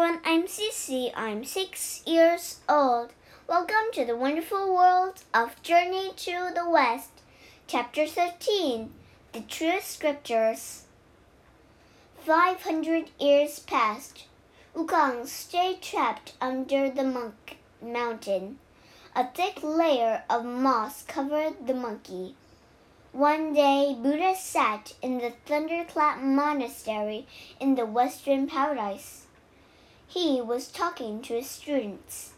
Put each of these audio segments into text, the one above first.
everyone, I'm Cece. I'm six years old. Welcome to the wonderful world of Journey to the West, Chapter 13 The True Scriptures. Five hundred years passed. Wukong stayed trapped under the monk mountain. A thick layer of moss covered the monkey. One day, Buddha sat in the thunderclap monastery in the Western Paradise. He was talking to his students.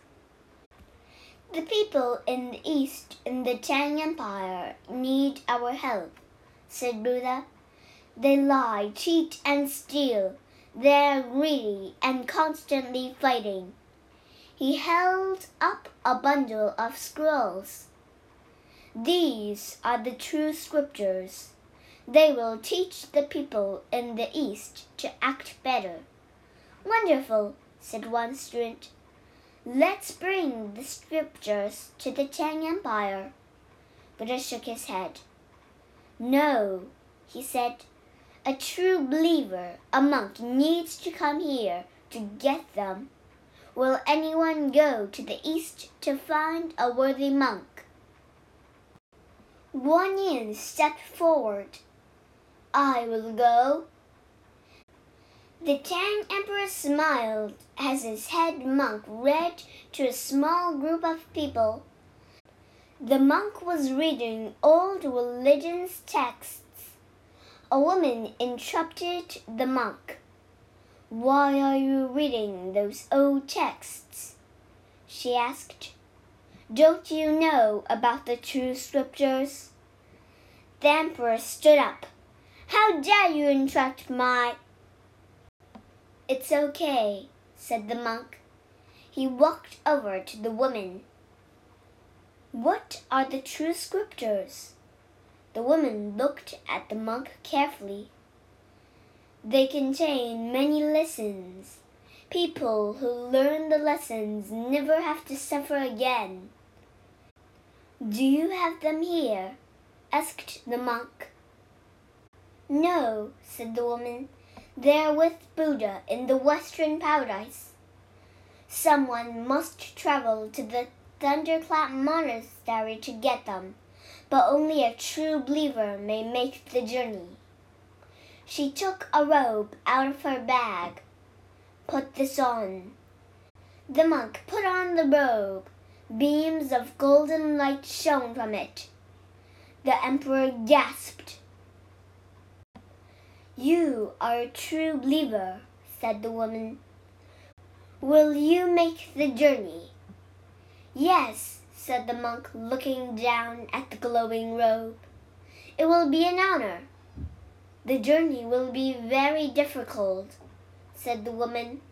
The people in the East in the Tang Empire need our help, said Buddha. They lie, cheat, and steal. They're greedy and constantly fighting. He held up a bundle of scrolls. These are the true scriptures. They will teach the people in the East to act better. Wonderful, said one student. Let's bring the scriptures to the Tang Empire. Buddha shook his head. No, he said. A true believer, a monk, needs to come here to get them. Will anyone go to the east to find a worthy monk? Guan Yin stepped forward. I will go. The Tang Emperor smiled as his head monk read to a small group of people. The monk was reading old religion's texts. A woman interrupted the monk. Why are you reading those old texts? she asked. Don't you know about the true scriptures? The emperor stood up. How dare you interrupt my. It's okay, said the monk. He walked over to the woman. What are the true scriptures? The woman looked at the monk carefully. They contain many lessons. People who learn the lessons never have to suffer again. Do you have them here? asked the monk. No, said the woman. They are with Buddha in the Western Paradise. Someone must travel to the Thunderclap Monastery to get them, but only a true believer may make the journey. She took a robe out of her bag. Put this on. The monk put on the robe Beams of golden light shone from it. The emperor gasped. You are a true believer, said the woman. Will you make the journey? Yes, said the monk, looking down at the glowing robe. It will be an honor. The journey will be very difficult, said the woman.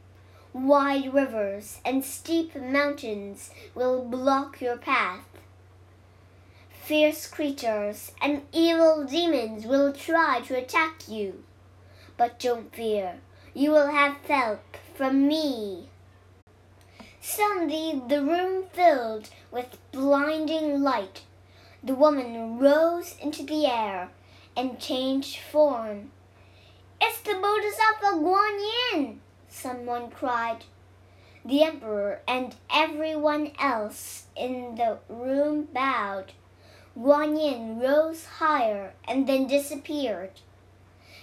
Wide rivers and steep mountains will block your path. Fierce creatures and evil demons will try to attack you. But don't fear, you will have help from me. Suddenly, the room filled with blinding light. The woman rose into the air and changed form. It's the Bodhisattva Guan Yin! someone cried. The emperor and everyone else in the room bowed. Guan Yin rose higher and then disappeared.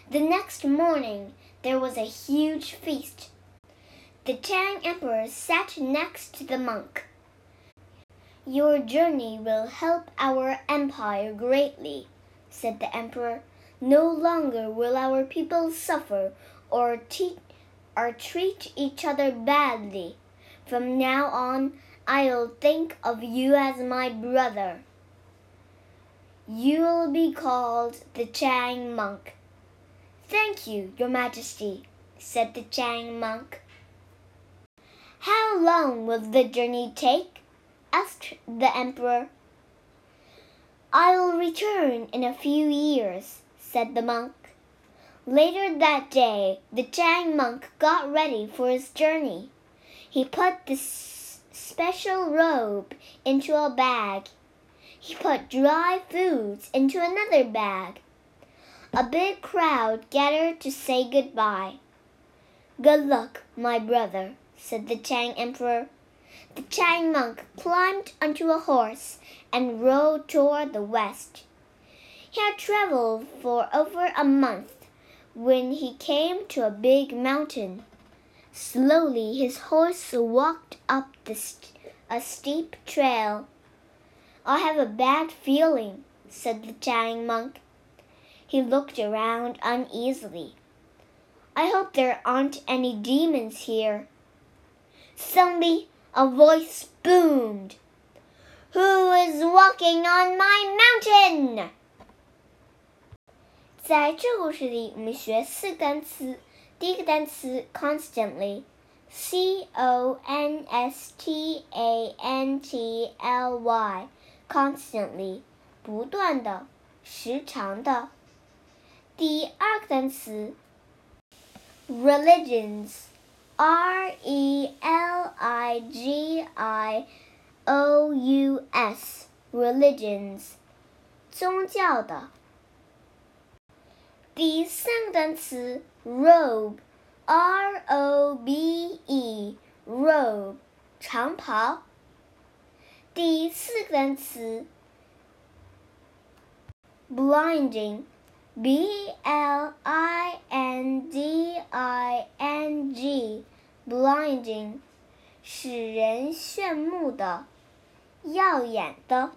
The next morning there was a huge feast. The Tang emperor sat next to the monk. Your journey will help our empire greatly, said the emperor. No longer will our people suffer or teach or treat each other badly. From now on, I'll think of you as my brother. You will be called the Tang monk. Thank you, Your Majesty, said the Tang monk. How long will the journey take? asked the emperor. I'll return in a few years, said the monk. Later that day, the Tang monk got ready for his journey. He put the special robe into a bag. He put dry foods into another bag. A big crowd gathered to say goodbye. Good luck, my brother, said the Tang Emperor. The Tang monk climbed onto a horse and rode toward the west. He had traveled for over a month when he came to a big mountain. Slowly his horse walked up st a steep trail. I have a bad feeling, said the Tang monk. He looked around uneasily. I hope there aren't any demons here. Suddenly, a voice boomed. Who is walking on my mountain? 在这故事里，我们学四个单词。第一个单词 constantly，c o n s t a n t l y，constantly，不断的，时常的。 第二个单词 religions，r e l i g i o u s，religions，宗教的。第三个单词 robe，r o b e，robe，长袍。第四个单词 B L I N D I N G，blinding，使人炫目的，耀眼的。